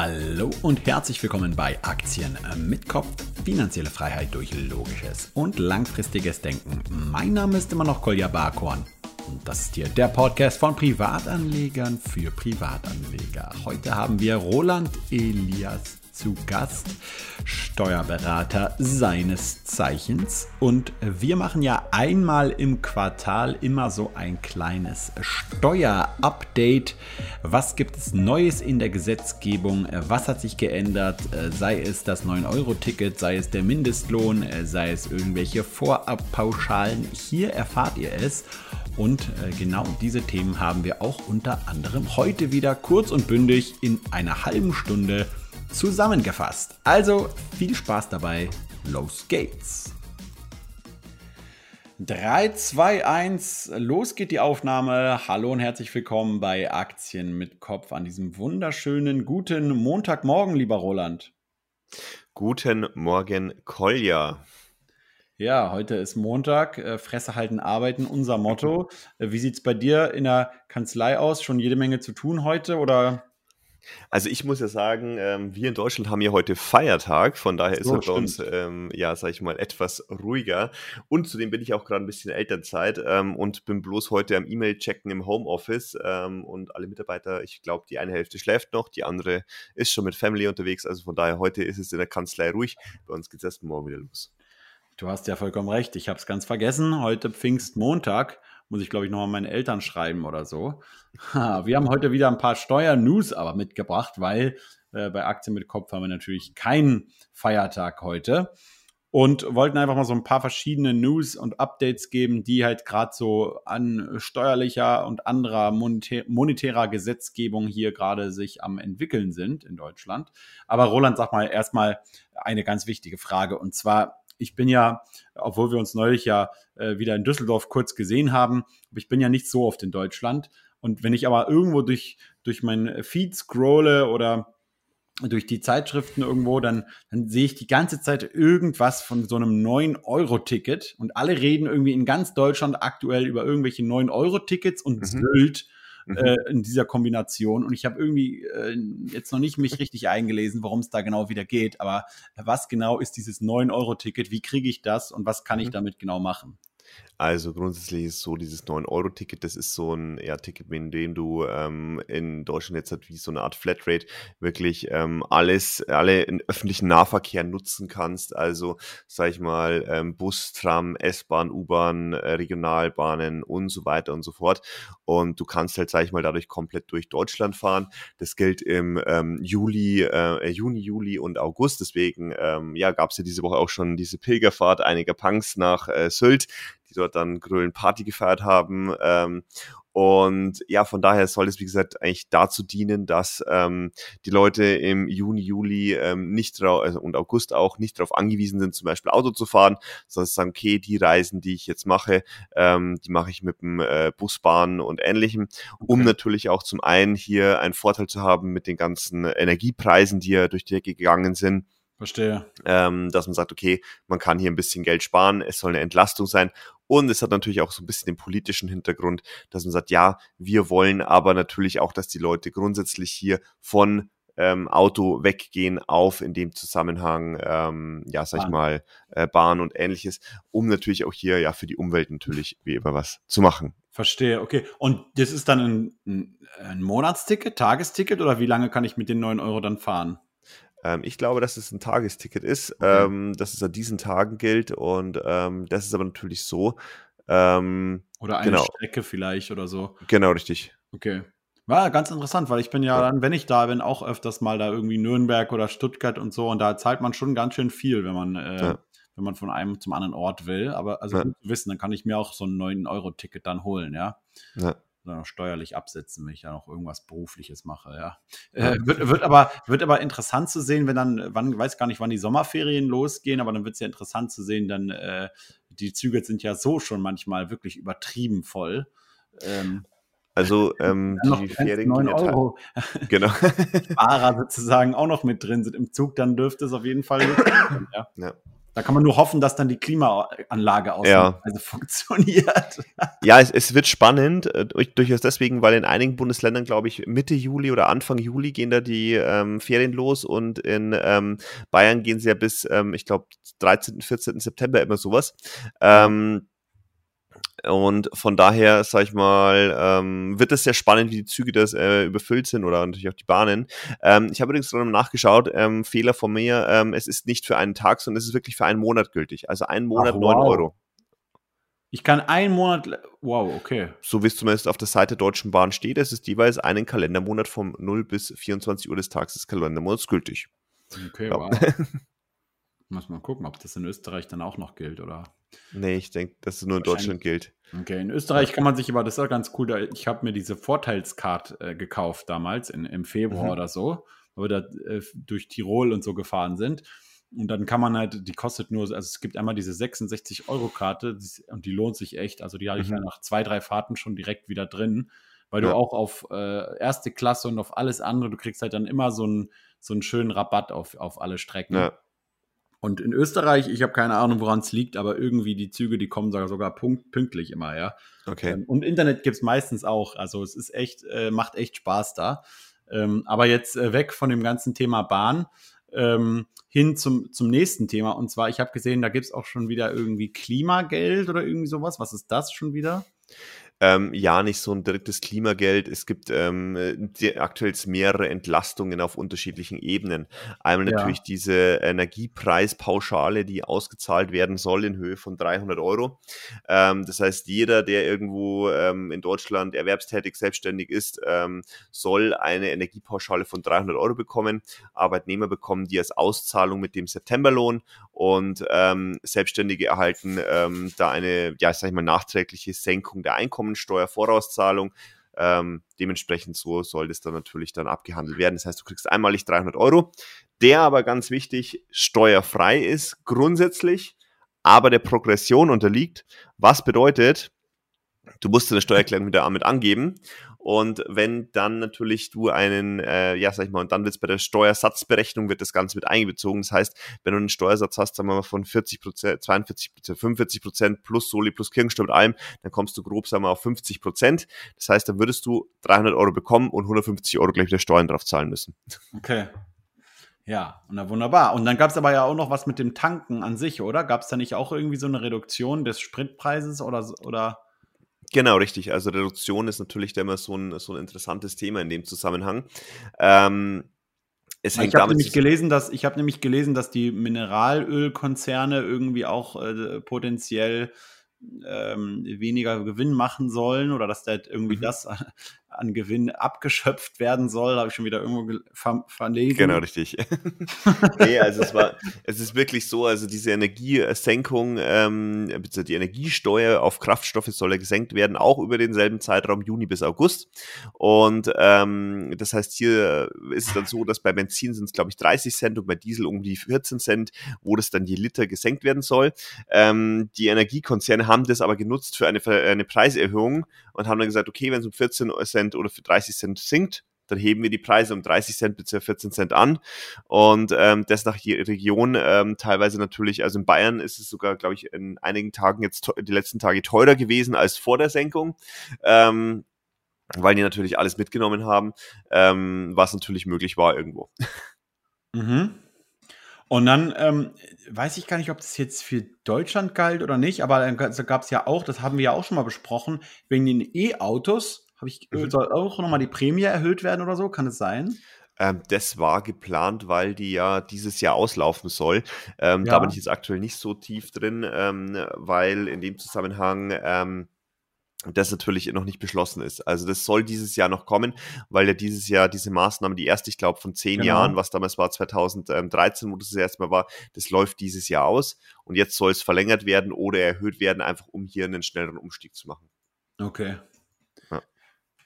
Hallo und herzlich willkommen bei Aktien mit Kopf. Finanzielle Freiheit durch logisches und langfristiges Denken. Mein Name ist immer noch Kolja Barkhorn. Und das ist hier der Podcast von Privatanlegern für Privatanleger. Heute haben wir Roland Elias zu Gast, Steuerberater seines Zeichens. Und wir machen ja einmal im Quartal immer so ein kleines Steuerupdate. Was gibt es Neues in der Gesetzgebung? Was hat sich geändert? Sei es das 9-Euro-Ticket, sei es der Mindestlohn, sei es irgendwelche Vorabpauschalen. Hier erfahrt ihr es. Und genau diese Themen haben wir auch unter anderem heute wieder kurz und bündig in einer halben Stunde zusammengefasst. Also viel Spaß dabei, los geht's! 3, 2, 1, los geht die Aufnahme. Hallo und herzlich willkommen bei Aktien mit Kopf an diesem wunderschönen guten Montagmorgen, lieber Roland. Guten Morgen, Kolja. Ja, heute ist Montag, äh, Fresse halten, arbeiten, unser Motto. Äh, wie sieht es bei dir in der Kanzlei aus? Schon jede Menge zu tun heute oder also ich muss ja sagen, ähm, wir in Deutschland haben ja heute Feiertag, von daher so, ist es bei uns, ähm, ja, sag ich mal, etwas ruhiger. Und zudem bin ich auch gerade ein bisschen Elternzeit ähm, und bin bloß heute am E-Mail-Checken im Homeoffice ähm, und alle Mitarbeiter, ich glaube, die eine Hälfte schläft noch, die andere ist schon mit Family unterwegs. Also von daher, heute ist es in der Kanzlei ruhig. Bei uns geht es erst morgen wieder los. Du hast ja vollkommen recht. Ich habe es ganz vergessen. Heute Pfingstmontag muss ich, glaube ich, nochmal meinen Eltern schreiben oder so. Wir haben heute wieder ein paar Steuer-News aber mitgebracht, weil äh, bei Aktien mit Kopf haben wir natürlich keinen Feiertag heute und wollten einfach mal so ein paar verschiedene News und Updates geben, die halt gerade so an steuerlicher und anderer monetär, monetärer Gesetzgebung hier gerade sich am entwickeln sind in Deutschland. Aber Roland, sag mal erstmal eine ganz wichtige Frage und zwar ich bin ja, obwohl wir uns neulich ja äh, wieder in Düsseldorf kurz gesehen haben, aber ich bin ja nicht so oft in Deutschland. Und wenn ich aber irgendwo durch, durch mein Feed scrolle oder durch die Zeitschriften irgendwo, dann, dann sehe ich die ganze Zeit irgendwas von so einem 9-Euro-Ticket und alle reden irgendwie in ganz Deutschland aktuell über irgendwelche 9-Euro-Tickets und mhm. Sylt. Äh, in dieser Kombination. Und ich habe irgendwie äh, jetzt noch nicht mich richtig eingelesen, worum es da genau wieder geht. Aber was genau ist dieses 9-Euro-Ticket? Wie kriege ich das und was kann ich mhm. damit genau machen? Also grundsätzlich ist so dieses 9-Euro-Ticket, das ist so ein ja, Ticket, mit dem du ähm, in Deutschland jetzt halt wie so eine Art Flatrate wirklich ähm, alles, alle in öffentlichen Nahverkehr nutzen kannst. Also sag ich mal ähm, Bus, Tram, S-Bahn, U-Bahn, äh, Regionalbahnen und so weiter und so fort. Und du kannst halt, sag ich mal, dadurch komplett durch Deutschland fahren. Das gilt im ähm, Juli, äh, Juni, Juli und August. Deswegen ähm, ja, gab es ja diese Woche auch schon diese Pilgerfahrt einiger Punks nach äh, Sylt die dort dann Grölen Party gefeiert haben. Ähm, und ja, von daher soll es, wie gesagt, eigentlich dazu dienen, dass ähm, die Leute im Juni, Juli ähm, nicht drauf, also und August auch nicht darauf angewiesen sind, zum Beispiel Auto zu fahren, sondern sagen, okay, die Reisen, die ich jetzt mache, ähm, die mache ich mit dem äh, Bus, Bahn und ähnlichem, um natürlich auch zum einen hier einen Vorteil zu haben mit den ganzen Energiepreisen, die ja durch die Decke gegangen sind Verstehe. Ähm, dass man sagt, okay, man kann hier ein bisschen Geld sparen, es soll eine Entlastung sein. Und es hat natürlich auch so ein bisschen den politischen Hintergrund, dass man sagt, ja, wir wollen aber natürlich auch, dass die Leute grundsätzlich hier von ähm, Auto weggehen auf in dem Zusammenhang, ähm, ja, sag ich mal, äh, Bahn und ähnliches, um natürlich auch hier ja für die Umwelt natürlich wie immer was zu machen. Verstehe, okay. Und das ist dann ein, ein Monatsticket, Tagesticket oder wie lange kann ich mit den 9 Euro dann fahren? Ähm, ich glaube, dass es ein Tagesticket ist, okay. ähm, dass es an diesen Tagen gilt und ähm, das ist aber natürlich so. Ähm, oder eine genau. Strecke vielleicht oder so. Genau, richtig. Okay. War ganz interessant, weil ich bin ja, ja dann, wenn ich da bin, auch öfters mal da irgendwie Nürnberg oder Stuttgart und so und da zahlt man schon ganz schön viel, wenn man, äh, ja. wenn man von einem zum anderen Ort will. Aber also ja. gut zu wissen, dann kann ich mir auch so ein 9-Euro-Ticket dann holen, ja. Ja noch steuerlich absetzen, wenn ich da noch irgendwas Berufliches mache, ja. Äh, wird, wird, aber, wird aber interessant zu sehen, wenn dann, wann, weiß gar nicht, wann die Sommerferien losgehen, aber dann wird es ja interessant zu sehen, dann, äh, die Züge sind ja so schon manchmal wirklich übertrieben voll. Ähm, also ähm, die Ferien 9 Euro. Genau. Fahrer sozusagen auch noch mit drin sind im Zug, dann dürfte es auf jeden Fall. ja. ja. Da kann man nur hoffen, dass dann die Klimaanlage Ja. ausnahmsweise funktioniert. Ja, es, es wird spannend, äh, durch- durchaus deswegen, weil in einigen Bundesländern, glaube ich, Mitte Juli oder Anfang Juli gehen da die ähm, Ferien los und in ähm, Bayern gehen sie ja bis, ähm, ich glaube, 13., 14. September immer sowas. Ähm, und von daher, sag ich mal, ähm, wird es sehr spannend, wie die Züge das äh, überfüllt sind oder natürlich auch die Bahnen. Ähm, ich habe übrigens gerade mal nachgeschaut, ähm, Fehler von mir, ähm, es ist nicht für einen Tag, sondern es ist wirklich für einen Monat gültig. Also einen Monat Ach, 9 wow. Euro. Ich kann einen Monat. Wow, okay. so wie es zumindest auf der Seite der Deutschen Bahn steht, es ist jeweils einen Kalendermonat vom 0 bis 24 Uhr des Tages des Kalendermonats gültig. Okay, Ja. wow. Muss mal gucken, ob das in Österreich dann auch noch gilt, oder? Nee, ich denke, dass es nur in. Deutschland gilt. Okay, in Österreich kann man sich aber, das ist ja ganz cool, da, ich habe mir diese Vorteilskarte äh, gekauft damals, in, im Februar Mhm. oder so, wo wir da äh, durch Tirol und so gefahren sind. Und dann kann man halt, die kostet nur, also es gibt einmal diese 66-Euro-Karte die ist- und die lohnt sich echt. Also die hatte ich Mhm. nach zwei, drei Fahrten schon direkt wieder drin, weil du Ja. auch auf äh, erste Klasse und auf alles andere, du kriegst halt dann immer so einen, so einen schönen Rabatt auf, auf alle Strecken. Ja. Und in Österreich, ich habe keine Ahnung, woran es liegt, aber irgendwie die Züge, die kommen sogar, sogar punkt, pünktlich immer, ja. Okay. Ähm, Und Internet gibt es meistens auch. Also es ist echt, äh, macht echt Spaß da. Ähm, aber jetzt äh, weg von dem ganzen Thema Bahn ähm, hin zum, zum nächsten Thema. Und zwar, ich habe gesehen, da gibt es auch schon wieder irgendwie Klimageld oder irgendwie sowas. Was ist das schon wieder? Ähm, ja, nicht so ein direktes Klimageld. Es gibt ähm, aktuell mehrere Entlastungen auf unterschiedlichen Ebenen. Einmal Ja. natürlich diese Energiepreispauschale, die ausgezahlt werden soll in Höhe von 300 Euro. Ähm, das heißt, jeder, der irgendwo ähm, in Deutschland erwerbstätig, selbstständig ist, ähm, soll eine Energiepauschale von 300 Euro bekommen. Arbeitnehmer bekommen die als Auszahlung mit dem Septemberlohn und ähm, Selbstständige erhalten ähm, da eine, ja, sag ich mal, nachträgliche Senkung der Einkommensteuervorauszahlung. Ähm, dementsprechend so soll das dann natürlich dann abgehandelt werden. Das heißt, du kriegst einmalig 300 Euro, der aber ganz wichtig steuerfrei ist, grundsätzlich, aber der Progression unterliegt. Was bedeutet, du musst deine Steuererklärung wieder damit angeben. Und wenn dann natürlich du einen, äh, ja, sag ich mal, und dann wird's bei der Steuersatzberechnung wird das Ganze mit einbezogen. Das heißt, wenn du einen Steuersatz hast, sagen wir mal von 40 Prozent, 42 Prozent, 45 Prozent plus Soli plus Kirchensteuer mit allem, dann kommst du grob, sagen wir, auf 50 Prozent. Das heißt, dann würdest du 300 Euro bekommen und 150 Euro gleich wieder Steuern drauf zahlen müssen. Okay. Ja, na wunderbar. Und dann gab es aber ja auch noch was mit dem Tanken an sich, oder? Gab es da nicht auch irgendwie so eine Reduktion des Spritpreises oder, oder? Genau, richtig. Also Reduktion ist natürlich da immer so ein, so ein interessantes Thema in dem Zusammenhang. Ähm, Ich habe nämlich gelesen, dass ich habe nämlich gelesen, dass die Mineralölkonzerne irgendwie auch äh, potenziell ähm, weniger Gewinn machen sollen oder dass da halt irgendwie Mhm. das an, Gewinn abgeschöpft werden soll, habe ich schon wieder irgendwo gel- ver verlesen. Genau, richtig. nee, also es war, es ist wirklich so, also diese Energiesenkung, ähm, die Energiesteuer auf Kraftstoffe soll ja gesenkt werden, auch über denselben Zeitraum Juni bis August. Und ähm, das heißt, hier ist es dann so, dass bei Benzin sind es, glaube ich, 30 Cent und bei Diesel um die 14 Cent, wo das dann je Liter gesenkt werden soll. Ähm, die Energiekonzerne haben das aber genutzt für eine, für eine Preiserhöhung und haben dann gesagt, okay, wenn es um 14 Cent oder für 30 Cent sinkt, dann heben wir die Preise um 30 Cent bis 14 Cent an. Und ähm, das nach Region ähm, teilweise natürlich, also in Bayern ist es sogar, glaube ich, in einigen Tagen jetzt die letzten Tage teurer gewesen als vor der Senkung. Ähm, weil die natürlich alles mitgenommen haben, ähm, was natürlich möglich war irgendwo. Mhm. Und dann ähm, weiß ich gar nicht, ob das jetzt für Deutschland galt oder nicht, aber dann gab es ja auch, das haben wir ja auch schon mal besprochen, wegen den E-Autos habe ich, Mhm. soll auch nochmal die Prämie erhöht werden oder so, kann es sein? Ähm, das war geplant, weil die ja dieses Jahr auslaufen soll. Ähm, Ja. Da bin ich jetzt aktuell nicht so tief drin, ähm, weil in dem Zusammenhang ähm, das natürlich noch nicht beschlossen ist. Also das soll dieses Jahr noch kommen, weil ja dieses Jahr diese Maßnahme, die erste, ich glaube, von zehn Genau. Jahren, was damals war 2013, wo das das erste Mal war, das läuft dieses Jahr aus und jetzt soll es verlängert werden oder erhöht werden, einfach um hier einen schnelleren Umstieg zu machen. Okay.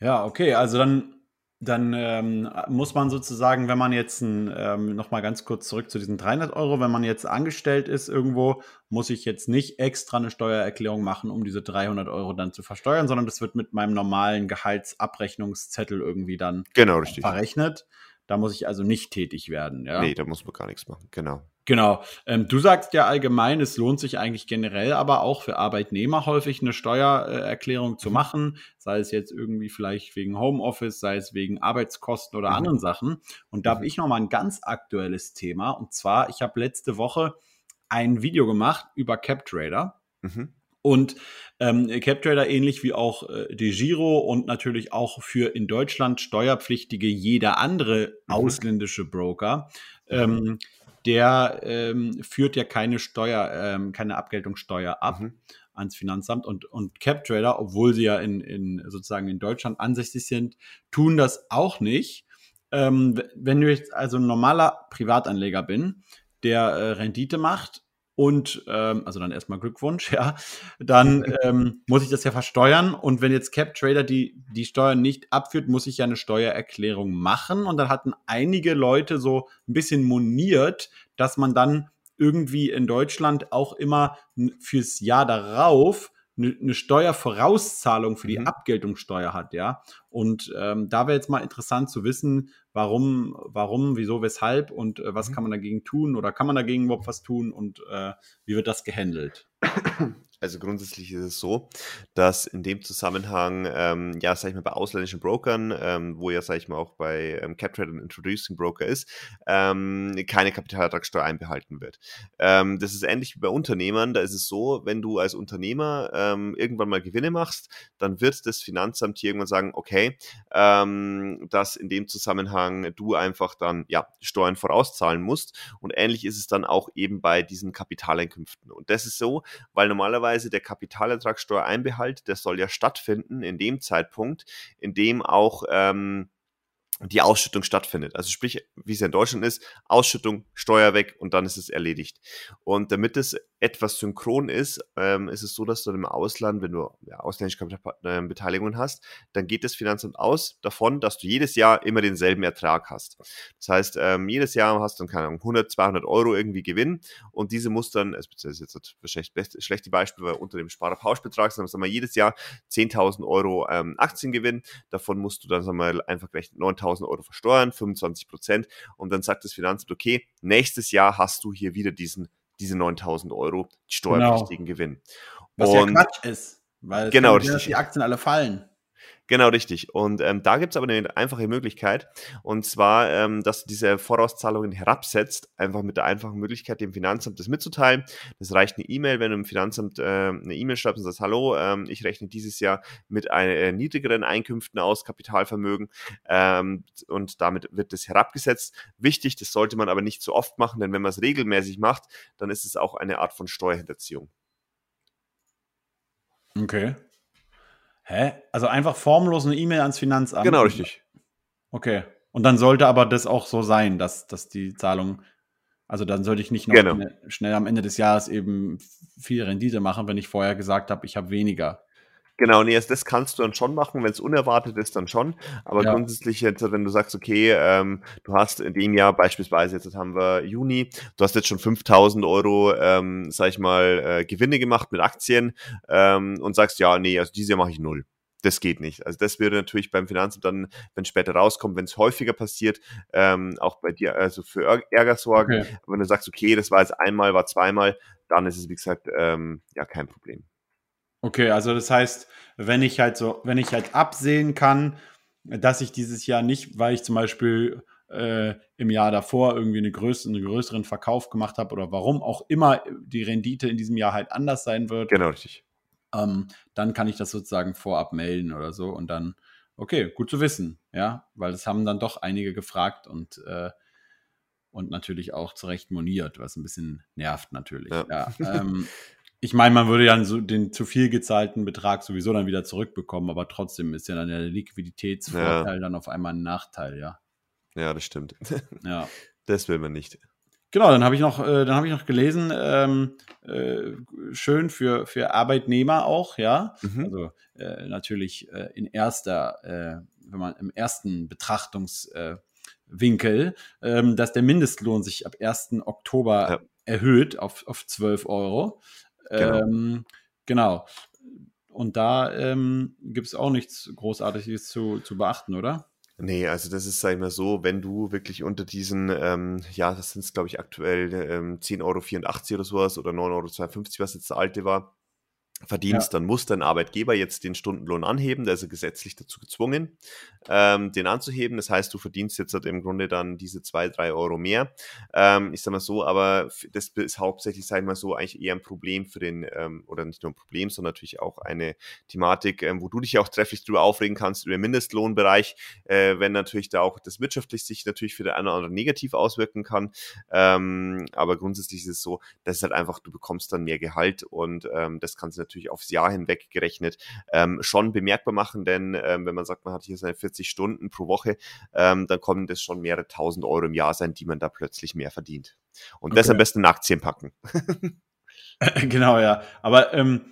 Ja. Okay, also dann, dann ähm, muss man sozusagen, wenn man jetzt ein, ähm, noch mal ganz kurz zurück zu diesen 300 Euro, wenn man jetzt angestellt ist irgendwo, muss ich jetzt nicht extra eine Steuererklärung machen, um diese 300 Euro dann zu versteuern, sondern das wird mit meinem normalen Gehaltsabrechnungszettel irgendwie dann Genau, richtig. verrechnet. Da muss ich also nicht tätig werden, ja? Nee, da muss man gar nichts machen, genau. Genau. Ähm, du sagst ja allgemein, es lohnt sich eigentlich generell, aber auch für Arbeitnehmer häufig eine Steuererklärung zu Mhm. machen, sei es jetzt irgendwie vielleicht wegen Homeoffice, sei es wegen Arbeitskosten oder Mhm. anderen Sachen. Und da habe Mhm. ich noch mal ein ganz aktuelles Thema. Und zwar, ich habe letzte Woche ein Video gemacht über CapTrader. Mhm. Und ähm, CapTrader ähnlich wie auch äh, DeGiro und natürlich auch für in Deutschland Steuerpflichtige jeder andere Mhm. ausländische Broker, Mhm. ähm, der ähm, führt ja keine Steuer, ähm, keine Abgeltungssteuer ab Mhm. ans Finanzamt und, und CapTrader, obwohl sie ja in, in sozusagen in Deutschland ansässig sind, tun das auch nicht. Ähm, wenn du jetzt also ein normaler Privatanleger bin, der äh, Rendite macht und ähm, also dann erstmal Glückwunsch, ja, dann ähm, muss ich das ja versteuern und wenn jetzt CapTrader die die Steuern nicht abführt, muss ich ja eine Steuererklärung machen und dann hatten einige Leute so ein bisschen moniert, dass man dann irgendwie in Deutschland auch immer fürs Jahr darauf eine, eine Steuervorauszahlung für die Mhm. Abgeltungssteuer hat, ja. Und ähm, da wäre jetzt mal interessant zu wissen, warum, warum, wieso, weshalb und äh, was Mhm. kann man dagegen tun oder kann man dagegen überhaupt was tun und äh, wie wird das gehandelt? Also grundsätzlich ist es so, dass in dem Zusammenhang, ähm, ja, sag ich mal, bei ausländischen Brokern, ähm, wo ja, sag ich mal, auch bei ähm, CapTrade ein Introducing Broker ist, ähm, keine Kapitalertragssteuer einbehalten wird. Ähm, das ist ähnlich wie bei Unternehmern. Da ist es so, wenn du als Unternehmer ähm, irgendwann mal Gewinne machst, dann wird das Finanzamt hier irgendwann sagen, okay, ähm, dass in dem Zusammenhang du einfach dann ja Steuern vorauszahlen musst. Und ähnlich ist es dann auch eben bei diesen Kapitaleinkünften. Und das ist so, weil normalerweise der Kapitalertragssteuereinbehalt, der soll ja stattfinden in dem Zeitpunkt, in dem auch ähm, die Ausschüttung stattfindet. Also sprich, wie es in Deutschland ist, Ausschüttung, Steuer weg und dann ist es erledigt. Und damit es etwas synchron ist, ähm, ist es so, dass du im Ausland, wenn du ja, ausländische Kapitalbeteiligungen hast, dann geht das Finanzamt aus davon, dass du jedes Jahr immer denselben Ertrag hast. Das heißt, ähm, jedes Jahr hast du, keine Ahnung, 100, 200 Euro irgendwie Gewinn und diese muss dann, es ist jetzt das schlechte Beispiel, weil unter dem Sparerpauschbetrag, sondern sagen wir jedes Jahr 10.000 Euro ähm, Aktiengewinn, davon musst du dann sagen wir, einfach gleich 9.000 Euro versteuern, 25 Prozent und dann sagt das Finanzamt, okay, nächstes Jahr hast du hier wieder diesen diese 9000 Euro steuerpflichtigen genau. Gewinn. Was und, ja Quatsch ist, weil genau, die Aktien alle fallen. Genau, richtig. Und ähm, da gibt es aber eine einfache Möglichkeit. Und zwar, ähm, dass du diese Vorauszahlungen herabsetzt, einfach mit der einfachen Möglichkeit, dem Finanzamt das mitzuteilen. Das reicht eine E-Mail, wenn du im Finanzamt äh, eine E-Mail schreibst und sagst, hallo, ähm, ich rechne dieses Jahr mit einer, äh, niedrigeren Einkünften aus, Kapitalvermögen. Ähm, und damit wird das herabgesetzt. Wichtig, das sollte man aber nicht zu oft machen, denn wenn man es regelmäßig macht, dann ist es auch eine Art von Steuerhinterziehung. Okay. Hä? Also einfach formlos eine E-Mail ans Finanzamt? Genau, richtig. Okay. Und dann sollte aber das auch so sein, dass, dass die Zahlung, also dann sollte ich nicht noch genau. schnell am Ende des Jahres eben viel Rendite machen, wenn ich vorher gesagt habe, ich habe weniger. Genau, nee, das kannst du dann schon machen, wenn es unerwartet ist, dann schon. Aber ja. grundsätzlich jetzt, wenn du sagst, okay, ähm, du hast in dem Jahr beispielsweise, jetzt haben wir Juni, du hast jetzt schon 5000 Euro, ähm, sag ich mal, äh, Gewinne gemacht mit Aktien ähm, und sagst, ja, nee, also dieses Jahr mache ich null. Das geht nicht. Also das würde natürlich beim Finanzamt dann, wenn später rauskommt, wenn es häufiger passiert, ähm, auch bei dir, also für Ärger sorgen. Okay. Wenn du sagst, okay, das war jetzt einmal, war zweimal, dann ist es, wie gesagt, ähm, ja, kein Problem. Okay, also das heißt, wenn ich halt so, wenn ich halt absehen kann, dass ich dieses Jahr nicht, weil ich zum Beispiel äh, im Jahr davor irgendwie eine größere, einen größeren Verkauf gemacht habe oder warum auch immer die Rendite in diesem Jahr halt anders sein wird. Genau, richtig. Ähm, dann kann ich das sozusagen vorab melden oder so und dann, okay, gut zu wissen, ja, weil das haben dann doch einige gefragt und äh, und natürlich auch zu Recht moniert, was ein bisschen nervt natürlich. Ja. ja ähm, ich meine, man würde ja den zu viel gezahlten Betrag sowieso dann wieder zurückbekommen, aber trotzdem ist ja dann der Liquiditätsvorteil ja. dann auf einmal ein Nachteil, ja. Ja, das stimmt. Ja. Das will man nicht. Genau, dann habe ich noch, äh, dann habe ich noch gelesen, ähm, äh, schön für, für Arbeitnehmer auch, ja. Mhm. Also äh, natürlich äh, in erster, äh, wenn man im ersten Betrachtungswinkel, ähm, dass der Mindestlohn sich ab 1. Oktober ja. erhöht auf, auf 12 Euro. Genau. Ähm, genau. Und da ähm, gibt es auch nichts Großartiges zu, zu beachten, oder? Nee, also das ist, sag ich mal so, wenn du wirklich unter diesen, ähm, ja, das sind es, glaube ich, aktuell ähm, 10,84 Euro oder sowas oder 9,52 Euro, was jetzt der alte war, verdienst, ja. dann muss dein Arbeitgeber jetzt den Stundenlohn anheben, der ist ja gesetzlich dazu gezwungen, ähm, den anzuheben. Das heißt, du verdienst jetzt halt im Grunde dann diese zwei, drei Euro mehr. Ähm, ich sag mal so, aber das ist hauptsächlich, sag ich mal so, eigentlich eher ein Problem für den, ähm, oder nicht nur ein Problem, sondern natürlich auch eine Thematik, ähm, wo du dich auch trefflich drüber aufregen kannst, über den Mindestlohnbereich, äh, wenn natürlich da auch das wirtschaftlich sich natürlich für den einen oder anderen negativ auswirken kann. Ähm, aber grundsätzlich ist es so, dass es halt einfach, du bekommst dann mehr Gehalt und ähm, das kannst du natürlich aufs Jahr hinweg gerechnet ähm, schon bemerkbar machen, denn ähm, wenn man sagt, man hat hier seine 40 Stunden pro Woche, ähm, dann kommen das schon mehrere tausend Euro im Jahr sein, die man da plötzlich mehr verdient. Und okay. das am besten in Aktien packen. genau, ja. Aber ähm,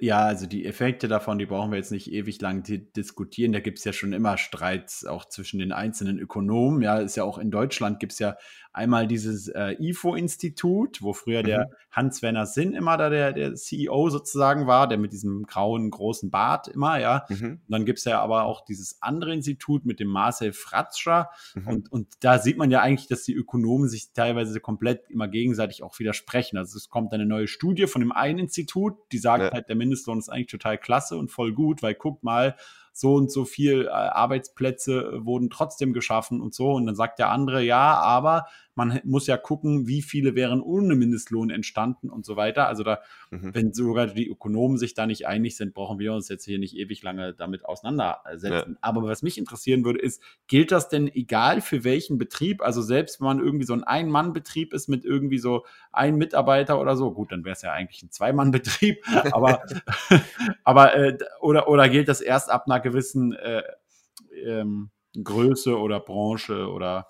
ja, also die Effekte davon, die brauchen wir jetzt nicht ewig lang diskutieren. Da gibt es ja schon immer Streits auch zwischen den einzelnen Ökonomen. Ja, ist ja auch in Deutschland gibt es ja einmal dieses äh, IFO-Institut, wo früher mhm. der Hans-Werner Sinn immer da der, der CEO sozusagen war, der mit diesem grauen großen Bart immer, ja. Mhm. Und dann gibt es ja aber auch dieses andere Institut mit dem Marcel Fratscher. Mhm. Und, und da sieht man ja eigentlich, dass die Ökonomen sich teilweise komplett immer gegenseitig auch widersprechen. Also es kommt eine neue Studie von dem einen Institut, die sagt ja. halt, der Mindestlohn ist eigentlich total klasse und voll gut, weil guckt mal, so und so viel äh, Arbeitsplätze wurden trotzdem geschaffen und so. Und dann sagt der andere, ja, aber man muss ja gucken, wie viele wären ohne Mindestlohn entstanden und so weiter. Also da, mhm. wenn sogar die Ökonomen sich da nicht einig sind, brauchen wir uns jetzt hier nicht ewig lange damit auseinandersetzen. Ja. Aber was mich interessieren würde, ist, gilt das denn egal für welchen Betrieb? Also selbst wenn man irgendwie so ein Ein-Mann-Betrieb ist mit irgendwie so ein Mitarbeiter oder so, gut, dann wäre es ja eigentlich ein Zwei-Mann-Betrieb, aber, aber äh, oder, oder gilt das erst ab einer gewissen äh, ähm, Größe oder Branche oder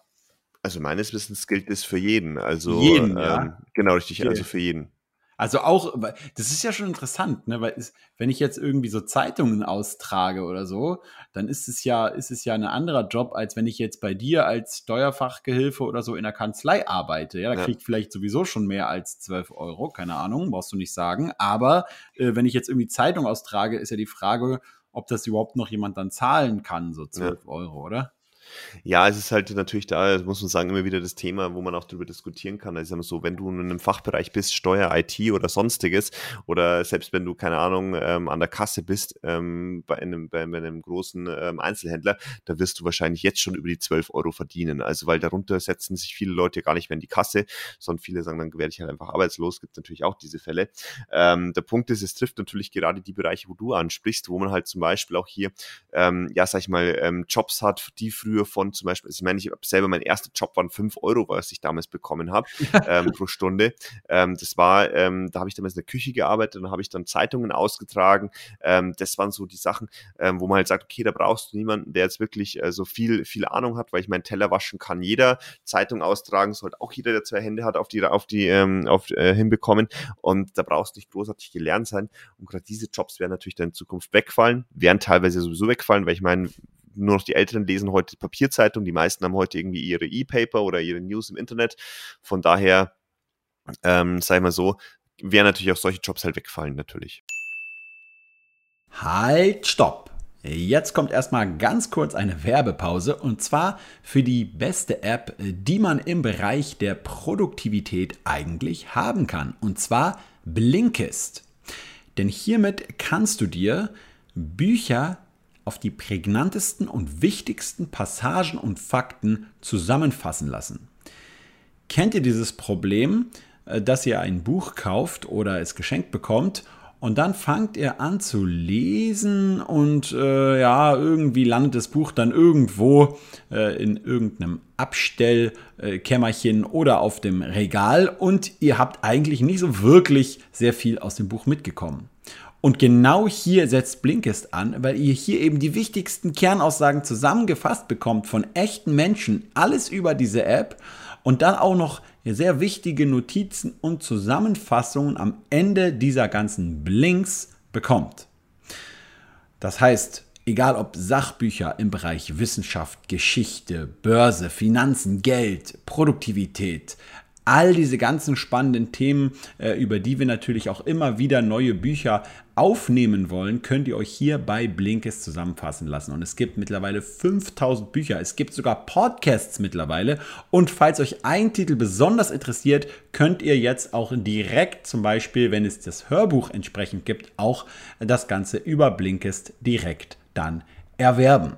also meines Wissens gilt das für jeden. Also jeden, ähm, ja? genau richtig, okay. also für jeden. Also auch, das ist ja schon interessant, ne? Weil es, wenn ich jetzt irgendwie so Zeitungen austrage oder so, dann ist es ja, ist es ja ein anderer Job, als wenn ich jetzt bei dir als Steuerfachgehilfe oder so in der Kanzlei arbeite. Ja, da ja. kriege ich vielleicht sowieso schon mehr als 12 Euro, keine Ahnung, brauchst du nicht sagen. Aber äh, wenn ich jetzt irgendwie Zeitung austrage, ist ja die Frage, ob das überhaupt noch jemand dann zahlen kann, so 12 ja. Euro, oder? Ja, es ist halt natürlich da, muss man sagen, immer wieder das Thema, wo man auch darüber diskutieren kann. Also so, wenn du in einem Fachbereich bist, Steuer, IT oder sonstiges, oder selbst wenn du, keine Ahnung, ähm, an der Kasse bist, ähm, bei, einem, bei, bei einem großen ähm, Einzelhändler, da wirst du wahrscheinlich jetzt schon über die 12 Euro verdienen. Also weil darunter setzen sich viele Leute gar nicht mehr in die Kasse, sondern viele sagen, dann werde ich halt einfach arbeitslos. Gibt natürlich auch diese Fälle. Ähm, der Punkt ist, es trifft natürlich gerade die Bereiche, wo du ansprichst, wo man halt zum Beispiel auch hier, ähm, ja, sag ich mal, ähm, Jobs hat, die früher Gebühr von zum Beispiel, also ich meine, ich habe selber mein erster Job waren 5 Euro, was ich damals bekommen habe ähm, pro Stunde. Ähm, das war, ähm, da habe ich damals in der Küche gearbeitet und habe ich dann Zeitungen ausgetragen. Ähm, das waren so die Sachen, ähm, wo man halt sagt, okay, da brauchst du niemanden, der jetzt wirklich äh, so viel, viel Ahnung hat, weil ich meinen Teller waschen kann jeder, Zeitung austragen sollte auch jeder, der zwei Hände hat, auf die, auf die, ähm, auf, äh, hinbekommen. Und da brauchst du nicht großartig gelernt sein. Und gerade diese Jobs werden natürlich dann in Zukunft wegfallen, werden teilweise sowieso wegfallen, weil ich meine, nur noch die Älteren lesen heute Papierzeitung, die meisten haben heute irgendwie ihre E-Paper oder ihre News im Internet. Von daher, ähm, sei mal so, werden natürlich auch solche Jobs halt wegfallen, natürlich. Halt, stopp! Jetzt kommt erstmal ganz kurz eine Werbepause und zwar für die beste App, die man im Bereich der Produktivität eigentlich haben kann. Und zwar Blinkist. Denn hiermit kannst du dir Bücher auf die prägnantesten und wichtigsten Passagen und Fakten zusammenfassen lassen. Kennt ihr dieses Problem, äh, dass ihr ein Buch kauft oder es geschenkt bekommt und dann fangt ihr an zu lesen und äh, ja, irgendwie landet das Buch dann irgendwo äh, in irgendeinem Abstellkämmerchen oder auf dem Regal und ihr habt eigentlich nicht so wirklich sehr viel aus dem Buch mitgekommen. Und genau hier setzt Blinkist an, weil ihr hier eben die wichtigsten Kernaussagen zusammengefasst bekommt von echten Menschen, alles über diese App und dann auch noch sehr wichtige Notizen und Zusammenfassungen am Ende dieser ganzen Blinks bekommt. Das heißt, egal ob Sachbücher im Bereich Wissenschaft, Geschichte, Börse, Finanzen, Geld, Produktivität, all diese ganzen spannenden Themen, äh, über die wir natürlich auch immer wieder neue Bücher aufnehmen wollen, könnt ihr euch hier bei Blinkist zusammenfassen lassen. Und es gibt mittlerweile 5000 Bücher. Es gibt sogar Podcasts mittlerweile. Und falls euch ein Titel besonders interessiert, könnt ihr jetzt auch direkt zum Beispiel, wenn es das Hörbuch entsprechend gibt, auch das Ganze über Blinkist direkt dann erwerben.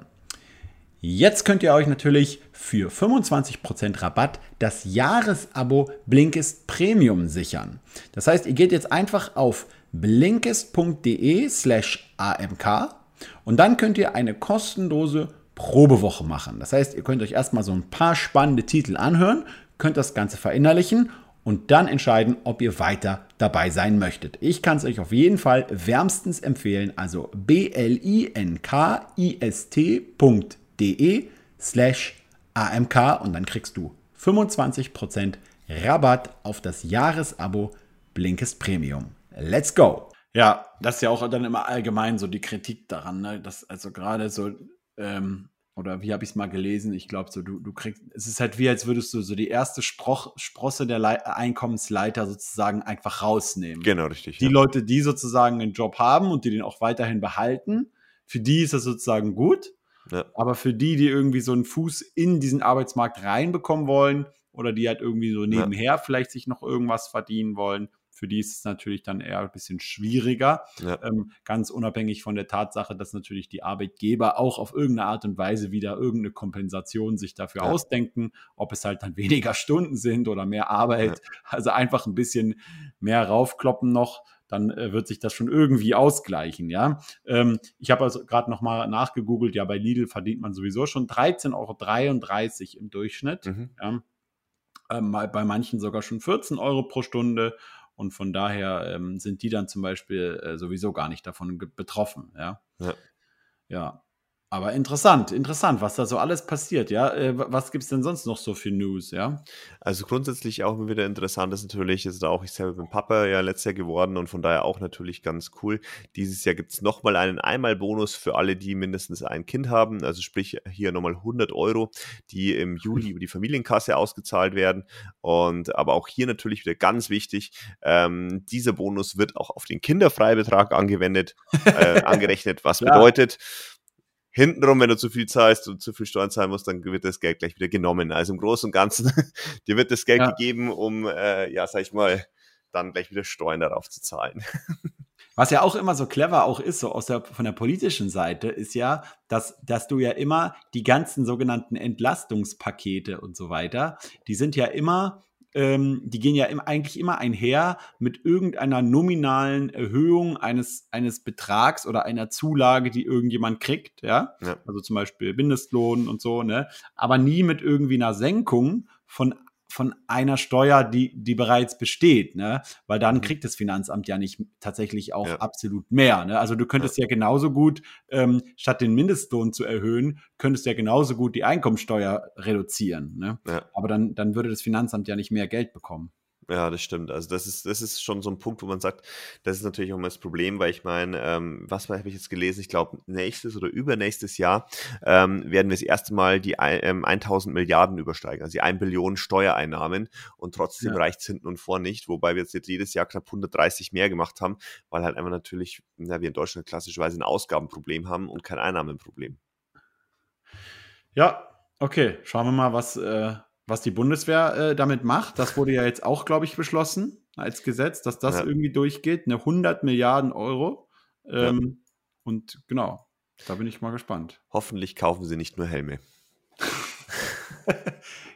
Jetzt könnt ihr euch natürlich für 25% Rabatt das Jahresabo Blinkist Premium sichern. Das heißt, ihr geht jetzt einfach auf blinkist.de slash amk und dann könnt ihr eine kostenlose Probewoche machen. Das heißt, ihr könnt euch erstmal so ein paar spannende Titel anhören, könnt das Ganze verinnerlichen und dann entscheiden, ob ihr weiter dabei sein möchtet. Ich kann es euch auf jeden Fall wärmstens empfehlen, also blinkist.de de slash amk und dann kriegst du 25% Rabatt auf das Jahresabo Blinkist Premium. Let's go! Ja, das ist ja auch dann immer allgemein so die Kritik daran, ne? dass also gerade so, ähm, oder wie habe ich es mal gelesen, ich glaube so, du, du kriegst, es ist halt wie, als würdest du so die erste Sproch, Sprosse der Le Einkommensleiter sozusagen einfach rausnehmen. Genau, richtig. Die ja. Leute, die sozusagen einen Job haben und die den auch weiterhin behalten, für die ist das sozusagen gut. Ja. Aber für die, die irgendwie so einen Fuß in diesen Arbeitsmarkt reinbekommen wollen oder die halt irgendwie so nebenher ja. vielleicht sich noch irgendwas verdienen wollen, für die ist es natürlich dann eher ein bisschen schwieriger. Ja. Ähm, ganz unabhängig von der Tatsache, dass natürlich die Arbeitgeber auch auf irgendeine Art und Weise wieder irgendeine Kompensation sich dafür ja. ausdenken, ob es halt dann weniger Stunden sind oder mehr Arbeit. Ja. Also einfach ein bisschen mehr raufkloppen noch dann äh, wird sich das schon irgendwie ausgleichen, ja. Ähm, ich habe also gerade nochmal nachgegoogelt, ja, bei Lidl verdient man sowieso schon 13,33 Euro im Durchschnitt. Mhm. Ja. Ähm, bei manchen sogar schon 14 Euro pro Stunde. Und von daher ähm, sind die dann zum Beispiel äh, sowieso gar nicht davon betroffen, ja. Ja. ja. Aber interessant, interessant, was da so alles passiert, ja. Äh, was gibt es denn sonst noch so für News, ja? Also grundsätzlich auch immer wieder interessant ist natürlich, ist da auch ich selber bin Papa ja letztes Jahr geworden und von daher auch natürlich ganz cool. Dieses Jahr gibt es nochmal einen Einmalbonus für alle, die mindestens ein Kind haben. Also sprich hier nochmal 100 Euro, die im Juli über die Familienkasse ausgezahlt werden. Und aber auch hier natürlich wieder ganz wichtig, ähm, dieser Bonus wird auch auf den Kinderfreibetrag angewendet, äh, angerechnet, was bedeutet, hintenrum, wenn du zu viel zahlst und zu viel Steuern zahlen musst, dann wird das Geld gleich wieder genommen. Also im Großen und Ganzen, dir wird das Geld ja. gegeben, um, äh, ja, sag ich mal, dann gleich wieder Steuern darauf zu zahlen. Was ja auch immer so clever auch ist, so aus der, von der politischen Seite, ist ja, dass, dass du ja immer die ganzen sogenannten Entlastungspakete und so weiter, die sind ja immer ähm, die gehen ja im, eigentlich immer einher mit irgendeiner nominalen Erhöhung eines, eines Betrags oder einer Zulage, die irgendjemand kriegt, ja? ja. Also zum Beispiel Mindestlohn und so, ne? Aber nie mit irgendwie einer Senkung von von einer Steuer, die, die bereits besteht, ne? Weil dann mhm. kriegt das Finanzamt ja nicht tatsächlich auch ja. absolut mehr. Ne? Also du könntest ja, ja genauso gut, ähm, statt den Mindestlohn zu erhöhen, könntest ja genauso gut die Einkommensteuer reduzieren. Ne? Ja. Aber dann, dann würde das Finanzamt ja nicht mehr Geld bekommen. Ja, das stimmt. Also das ist, das ist schon so ein Punkt, wo man sagt, das ist natürlich auch mal das Problem, weil ich meine, ähm, was habe ich jetzt gelesen? Ich glaube, nächstes oder übernächstes Jahr ähm, werden wir das erste Mal die ähm, 1000 Milliarden übersteigen, also die 1 Billion Steuereinnahmen und trotzdem ja. reicht es hinten und vor nicht, wobei wir jetzt, jedes Jahr knapp 130 mehr gemacht haben, weil halt einfach natürlich, na, wir in Deutschland klassischerweise ein Ausgabenproblem haben und kein Einnahmenproblem. Ja, okay, schauen wir mal, was äh was die Bundeswehr äh, damit macht. Das wurde ja jetzt auch, glaube ich, beschlossen als Gesetz, dass das ja. irgendwie durchgeht. Eine 100 Milliarden Euro. Ähm, ja. Und genau, da bin ich mal gespannt. Hoffentlich kaufen sie nicht nur Helme.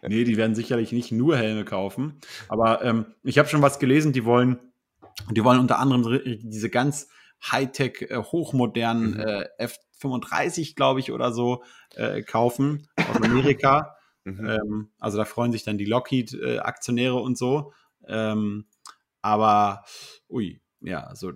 nee, die werden sicherlich nicht nur Helme kaufen. Aber ähm, ich habe schon was gelesen, die wollen, die wollen unter anderem diese ganz Hightech, äh, hochmodernen mhm. äh, F-35, glaube ich, oder so äh, kaufen aus Amerika. Mhm. Ähm, also da freuen sich dann die Lockheed-Aktionäre und so. Ähm, aber, ui, ja, also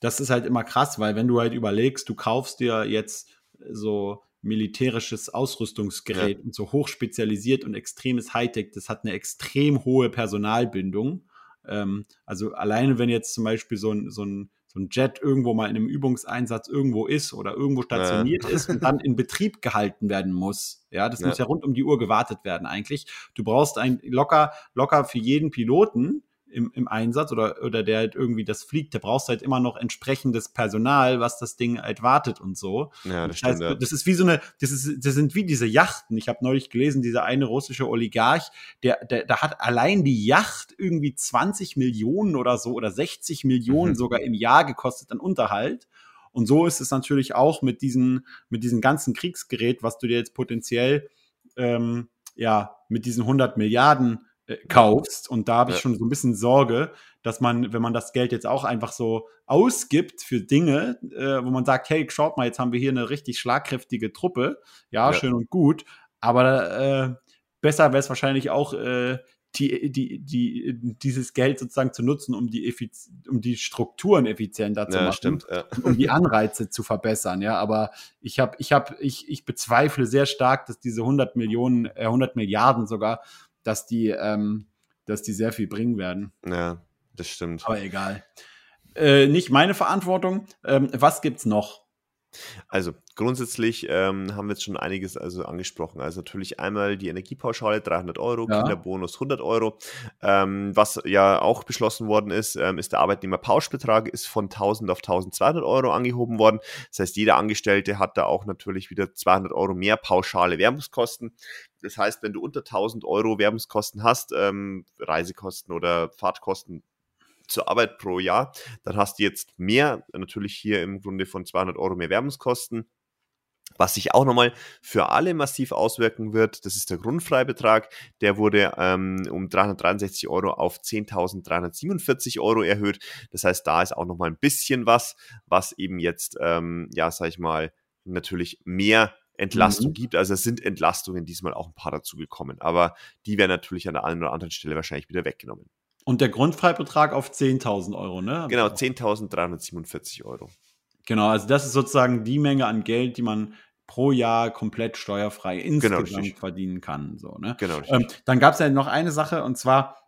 das ist halt immer krass, weil wenn du halt überlegst, du kaufst dir jetzt so militärisches Ausrüstungsgerät ja. und so hochspezialisiert und extremes Hightech, das hat eine extrem hohe Personalbindung. Ähm, also alleine wenn jetzt zum Beispiel so ein, so ein so ein Jet irgendwo mal in einem Übungseinsatz irgendwo ist oder irgendwo stationiert ja. ist und dann in Betrieb gehalten werden muss. Ja, das ja. muss ja rund um die Uhr gewartet werden eigentlich. Du brauchst ein locker, locker für jeden Piloten im, im Einsatz oder, oder der halt irgendwie das fliegt, der brauchst halt immer noch entsprechendes Personal, was das Ding halt wartet und so. Ja, das, das stimmt. Heißt, ja. Das ist wie so eine, das ist, das sind wie diese Yachten. Ich habe neulich gelesen, dieser eine russische Oligarch, der, der, der hat allein die Yacht irgendwie 20 Millionen oder so oder 60 Millionen mhm. sogar im Jahr gekostet an Unterhalt. Und so ist es natürlich auch mit diesen, mit diesem ganzen Kriegsgerät, was du dir jetzt potenziell ähm, ja mit diesen 100 Milliarden äh, kaufst. Und da habe ich ja. schon so ein bisschen Sorge, dass man, wenn man das Geld jetzt auch einfach so ausgibt für Dinge, äh, wo man sagt, hey, schaut mal, jetzt haben wir hier eine richtig schlagkräftige Truppe, ja, ja. schön und gut, aber äh, besser wäre es wahrscheinlich auch, äh, die, die, die, dieses Geld sozusagen zu nutzen, um die, Effiz um die Strukturen effizienter zu ja, machen, stimmt, ja. um die Anreize zu verbessern. Ja, aber ich habe, ich habe, ich, ich bezweifle sehr stark, dass diese 100 Millionen, äh, 100 Milliarden sogar dass die, ähm, dass die sehr viel bringen werden. Ja, das stimmt. Aber egal. Äh, nicht meine Verantwortung. Ähm, was gibt's noch? Also grundsätzlich ähm, haben wir jetzt schon einiges also angesprochen. Also natürlich einmal die Energiepauschale 300 Euro, ja. Kinderbonus 100 Euro. Ähm, was ja auch beschlossen worden ist, ähm, ist der Arbeitnehmerpauschbetrag ist von 1000 auf 1200 Euro angehoben worden. Das heißt, jeder Angestellte hat da auch natürlich wieder 200 Euro mehr pauschale Werbungskosten. Das heißt, wenn du unter 1000 Euro Werbungskosten hast, ähm, Reisekosten oder Fahrtkosten zur Arbeit pro Jahr, dann hast du jetzt mehr, natürlich hier im Grunde von 200 Euro mehr Werbungskosten. Was sich auch nochmal für alle massiv auswirken wird, das ist der Grundfreibetrag. Der wurde ähm, um 363 Euro auf 10.347 Euro erhöht. Das heißt, da ist auch nochmal ein bisschen was, was eben jetzt, ähm, ja, sag ich mal, natürlich mehr Entlastung mhm. gibt. Also es sind Entlastungen diesmal auch ein paar dazugekommen. Aber die werden natürlich an der einen oder anderen Stelle wahrscheinlich wieder weggenommen. Und der Grundfreibetrag auf 10.000 Euro, ne? Genau, 10.347 Euro. Genau, also das ist sozusagen die Menge an Geld, die man pro Jahr komplett steuerfrei genau, insgesamt genau, verdienen kann. So, ne? Genau. Ähm, dann gab es ja noch eine Sache, und zwar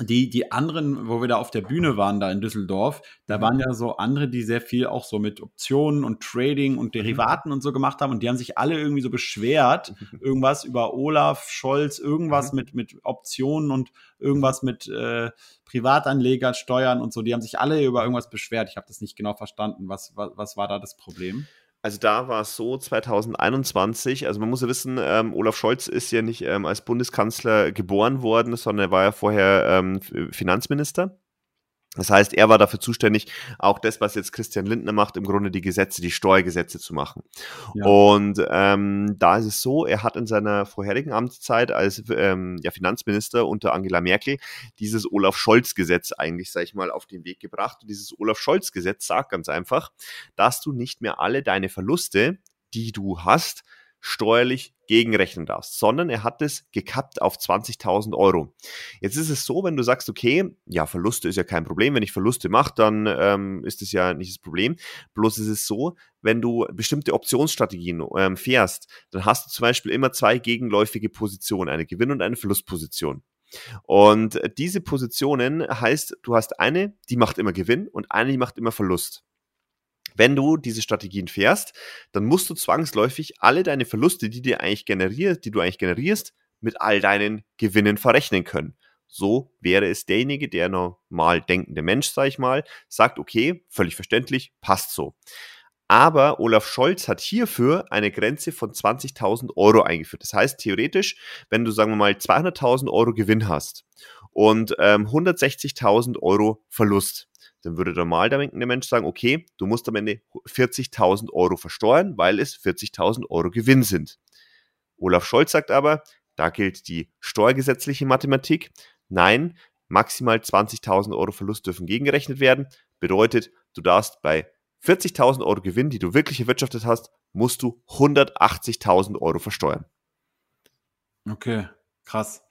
die, die anderen, wo wir da auf der Bühne waren, da in Düsseldorf, da mhm. waren ja so andere, die sehr viel auch so mit Optionen und Trading und mhm. Derivaten und so gemacht haben und die haben sich alle irgendwie so beschwert, irgendwas über Olaf Scholz, irgendwas mhm. mit, mit Optionen und irgendwas mit äh, Privatanlegersteuern und so, die haben sich alle über irgendwas beschwert. Ich habe das nicht genau verstanden. Was, was, was war da das Problem? Also da war es so, 2021, also man muss ja wissen, ähm, Olaf Scholz ist ja nicht ähm, als Bundeskanzler geboren worden, sondern er war ja vorher ähm, Finanzminister. Das heißt, er war dafür zuständig, auch das, was jetzt Christian Lindner macht, im Grunde die Gesetze, die Steuergesetze zu machen. Ja. Und ähm, da ist es so, er hat in seiner vorherigen Amtszeit als ähm, ja, Finanzminister unter Angela Merkel dieses Olaf Scholz-Gesetz eigentlich, sag ich mal, auf den Weg gebracht. Und dieses Olaf Scholz-Gesetz sagt ganz einfach, dass du nicht mehr alle deine Verluste, die du hast, steuerlich gegenrechnen darfst, sondern er hat es gekappt auf 20.000 Euro. Jetzt ist es so, wenn du sagst, okay, ja, Verluste ist ja kein Problem, wenn ich Verluste mache, dann ähm, ist das ja nicht das Problem. Bloß ist es so, wenn du bestimmte Optionsstrategien ähm, fährst, dann hast du zum Beispiel immer zwei gegenläufige Positionen, eine Gewinn- und eine Verlustposition. Und diese Positionen heißt, du hast eine, die macht immer Gewinn und eine, die macht immer Verlust. Wenn du diese Strategien fährst, dann musst du zwangsläufig alle deine Verluste, die dir eigentlich generierst, die du eigentlich generierst, mit all deinen Gewinnen verrechnen können. So wäre es derjenige, der normal denkende Mensch, sag ich mal, sagt, okay, völlig verständlich, passt so. Aber Olaf Scholz hat hierfür eine Grenze von 20.000 Euro eingeführt. Das heißt, theoretisch, wenn du, sagen wir mal, 200.000 Euro Gewinn hast und ähm, 160.000 Euro Verlust, dann würde normal der Mensch sagen, okay, du musst am Ende 40.000 Euro versteuern, weil es 40.000 Euro Gewinn sind. Olaf Scholz sagt aber, da gilt die steuergesetzliche Mathematik. Nein, maximal 20.000 Euro Verlust dürfen gegengerechnet werden. Bedeutet, du darfst bei 40.000 Euro Gewinn, die du wirklich erwirtschaftet hast, musst du 180.000 Euro versteuern. Okay, krass.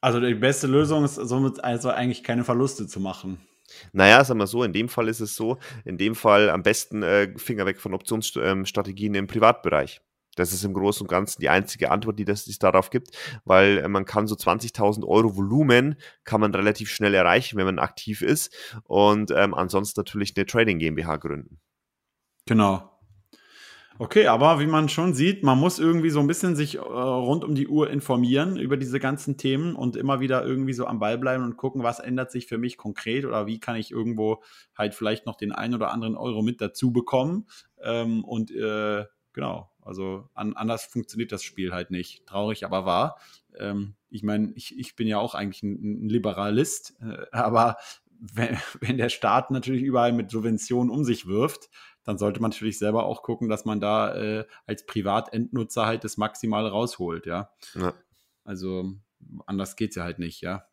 Also die beste Lösung ist somit also eigentlich keine Verluste zu machen. Naja, sagen wir so, in dem Fall ist es so, in dem Fall am besten äh, Finger weg von Optionsstrategien ähm, im Privatbereich. Das ist im Großen und Ganzen die einzige Antwort, die es darauf gibt, weil äh, man kann so 20.000 Euro Volumen kann man relativ schnell erreichen, wenn man aktiv ist und ähm, ansonsten natürlich eine Trading GmbH gründen. Genau. Okay, aber wie man schon sieht, man muss irgendwie so ein bisschen sich äh, rund um die Uhr informieren über diese ganzen Themen und immer wieder irgendwie so am Ball bleiben und gucken, was ändert sich für mich konkret oder wie kann ich irgendwo halt vielleicht noch den einen oder anderen Euro mit dazu bekommen. Ähm, und äh, genau, also an, anders funktioniert das Spiel halt nicht. Traurig, aber wahr. Ähm, ich meine, ich, ich bin ja auch eigentlich ein, ein Liberalist, äh, aber wenn, wenn der Staat natürlich überall mit Subventionen um sich wirft, dann sollte man natürlich selber auch gucken, dass man da äh, als Privatendnutzer halt das Maximale rausholt, ja. ja. Also anders geht es ja halt nicht, ja.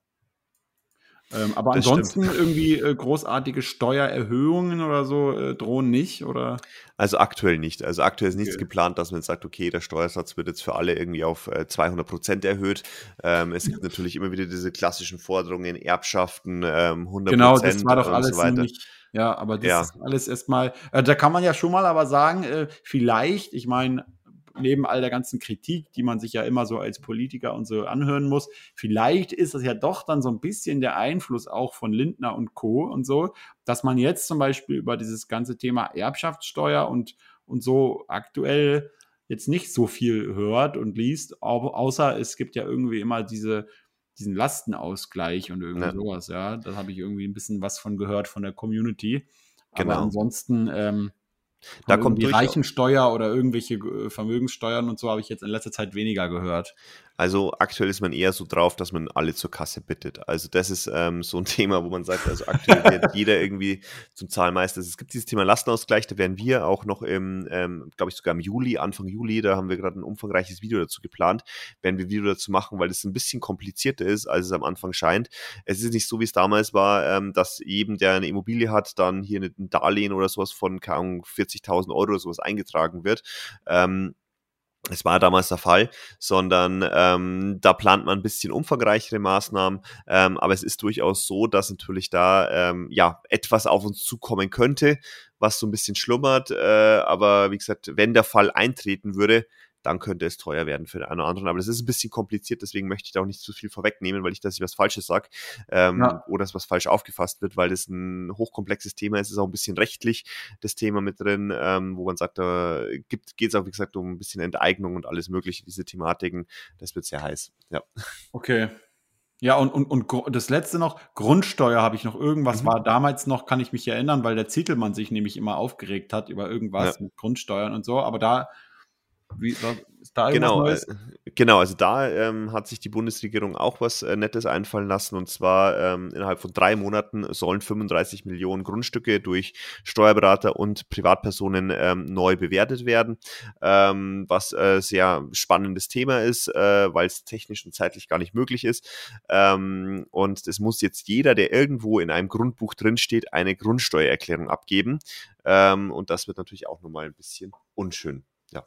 Ähm, aber das ansonsten stimmt. irgendwie äh, großartige Steuererhöhungen oder so äh, drohen nicht, oder? Also aktuell nicht. Also aktuell ist nichts okay. geplant, dass man sagt, okay, der Steuersatz wird jetzt für alle irgendwie auf äh, 200 Prozent erhöht. Ähm, es gibt natürlich immer wieder diese klassischen Forderungen, Erbschaften, ähm, 100 Genau, das war doch alles so nicht, ja, aber das ja. ist alles erstmal, äh, da kann man ja schon mal aber sagen, äh, vielleicht, ich meine, neben all der ganzen Kritik, die man sich ja immer so als Politiker und so anhören muss, vielleicht ist das ja doch dann so ein bisschen der Einfluss auch von Lindner und Co. und so, dass man jetzt zum Beispiel über dieses ganze Thema Erbschaftssteuer und, und so aktuell jetzt nicht so viel hört und liest, außer es gibt ja irgendwie immer diese diesen Lastenausgleich und irgendwie ja. sowas, ja. Da habe ich irgendwie ein bisschen was von gehört von der Community. Genau. Aber ansonsten ähm, da kommt die Reichensteuer oder irgendwelche äh, Vermögenssteuern und so habe ich jetzt in letzter Zeit weniger gehört. Also aktuell ist man eher so drauf, dass man alle zur Kasse bittet. Also das ist ähm, so ein Thema, wo man sagt, also aktuell wird jeder irgendwie zum Zahlmeister. Es gibt dieses Thema Lastenausgleich, da werden wir auch noch im, ähm, glaube ich sogar im Juli, Anfang Juli, da haben wir gerade ein umfangreiches Video dazu geplant, werden wir Video dazu machen, weil es ein bisschen komplizierter ist, als es am Anfang scheint. Es ist nicht so, wie es damals war, ähm, dass jedem, der eine Immobilie hat, dann hier ein Darlehen oder sowas von 40.000 Euro oder sowas eingetragen wird. Ähm, es war damals der Fall, sondern ähm, da plant man ein bisschen umfangreichere Maßnahmen, ähm, aber es ist durchaus so, dass natürlich da ähm, ja etwas auf uns zukommen könnte, was so ein bisschen schlummert, äh, aber wie gesagt, wenn der Fall eintreten würde, dann könnte es teuer werden für den einen oder anderen. Aber das ist ein bisschen kompliziert, deswegen möchte ich da auch nicht zu viel vorwegnehmen, weil ich, dass ich was Falsches sage ähm, ja. oder dass was falsch aufgefasst wird, weil das ein hochkomplexes Thema ist. Es ist auch ein bisschen rechtlich das Thema mit drin, ähm, wo man sagt, da geht es auch, wie gesagt, um ein bisschen Enteignung und alles Mögliche, diese Thematiken. Das wird sehr heiß. Ja. Okay. Ja, und, und, und das letzte noch, Grundsteuer habe ich noch. Irgendwas mhm. war damals noch, kann ich mich erinnern, weil der Zitelmann sich nämlich immer aufgeregt hat über irgendwas ja. mit Grundsteuern und so. Aber da wie, da genau, Neues? Äh, genau, also da ähm, hat sich die Bundesregierung auch was äh, Nettes einfallen lassen. Und zwar ähm, innerhalb von drei Monaten sollen 35 Millionen Grundstücke durch Steuerberater und Privatpersonen ähm, neu bewertet werden. Ähm, was äh, sehr spannendes Thema ist, äh, weil es technisch und zeitlich gar nicht möglich ist. Ähm, und es muss jetzt jeder, der irgendwo in einem Grundbuch drinsteht, eine Grundsteuererklärung abgeben. Ähm, und das wird natürlich auch nochmal ein bisschen unschön. Ja.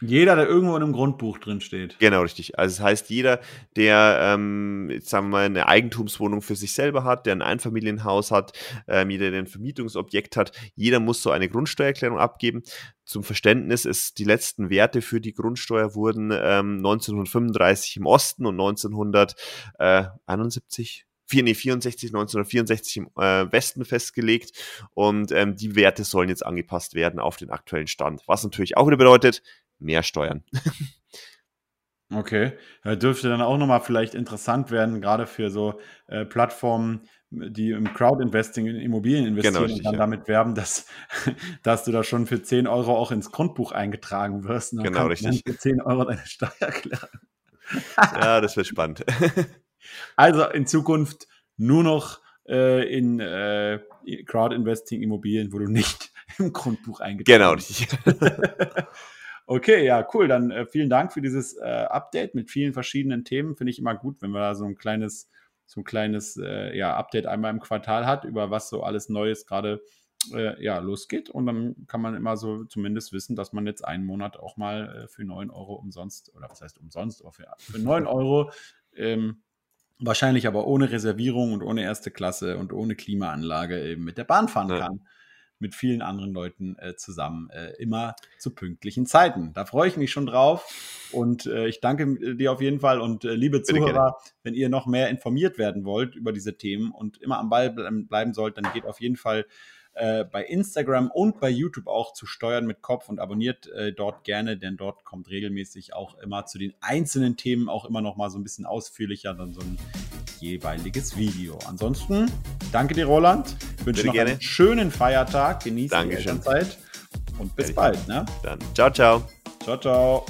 Jeder, der irgendwo in einem Grundbuch drin steht. Genau, richtig. Also das heißt, jeder, der, ähm, jetzt sagen wir mal, eine Eigentumswohnung für sich selber hat, der ein Einfamilienhaus hat, ähm, jeder, der ein Vermietungsobjekt hat, jeder muss so eine Grundsteuererklärung abgeben. Zum Verständnis ist, die letzten Werte für die Grundsteuer wurden ähm, 1935 im Osten und 1971 4, nee, 64, 1964 im äh, Westen festgelegt und ähm, die Werte sollen jetzt angepasst werden auf den aktuellen Stand. Was natürlich auch wieder bedeutet, mehr Steuern. okay, ja, dürfte dann auch nochmal vielleicht interessant werden, gerade für so äh, Plattformen, die im Crowd-Investing in Immobilien investieren genau, richtig, und dann ja. damit werben, dass, dass du da schon für 10 Euro auch ins Grundbuch eingetragen wirst. Und dann genau, richtig. Für 10 Euro deine Steuer klären. ja, das wird spannend. Also in Zukunft nur noch äh, in äh, Crowd-Investing Immobilien, wo du nicht im Grundbuch eingetragen bist. Genau. okay, ja, cool. Dann äh, vielen Dank für dieses äh, Update mit vielen verschiedenen Themen. Finde ich immer gut, wenn man da so ein kleines, so ein kleines äh, ja, Update einmal im Quartal hat, über was so alles Neues gerade äh, ja, losgeht. Und dann kann man immer so zumindest wissen, dass man jetzt einen Monat auch mal für 9 Euro umsonst, oder was heißt umsonst, aber für, für 9 Euro ähm, Wahrscheinlich aber ohne Reservierung und ohne erste Klasse und ohne Klimaanlage eben mit der Bahn fahren ja. kann. mit vielen anderen Leuten äh, zusammen, äh, immer zu pünktlichen Zeiten. Da freue ich mich schon drauf und äh, ich danke dir auf jeden Fall und äh, liebe Zuhörer, wenn ihr noch mehr informiert werden wollt über diese Themen und immer am Ball bleiben sollt, dann geht auf jeden Fall äh, bei Instagram und bei YouTube auch zu Steuern mit Kopf und abonniert äh, dort gerne, denn dort kommt regelmäßig auch immer zu den einzelnen Themen auch immer noch mal so ein bisschen ausführlicher dann so ein jeweiliges Video. Ansonsten danke dir, Roland. Ich wünsche noch gerne. einen schönen Feiertag. Dankeschön. die Zeit und bis bald. Ne? Dann ciao, ciao. Ciao, ciao.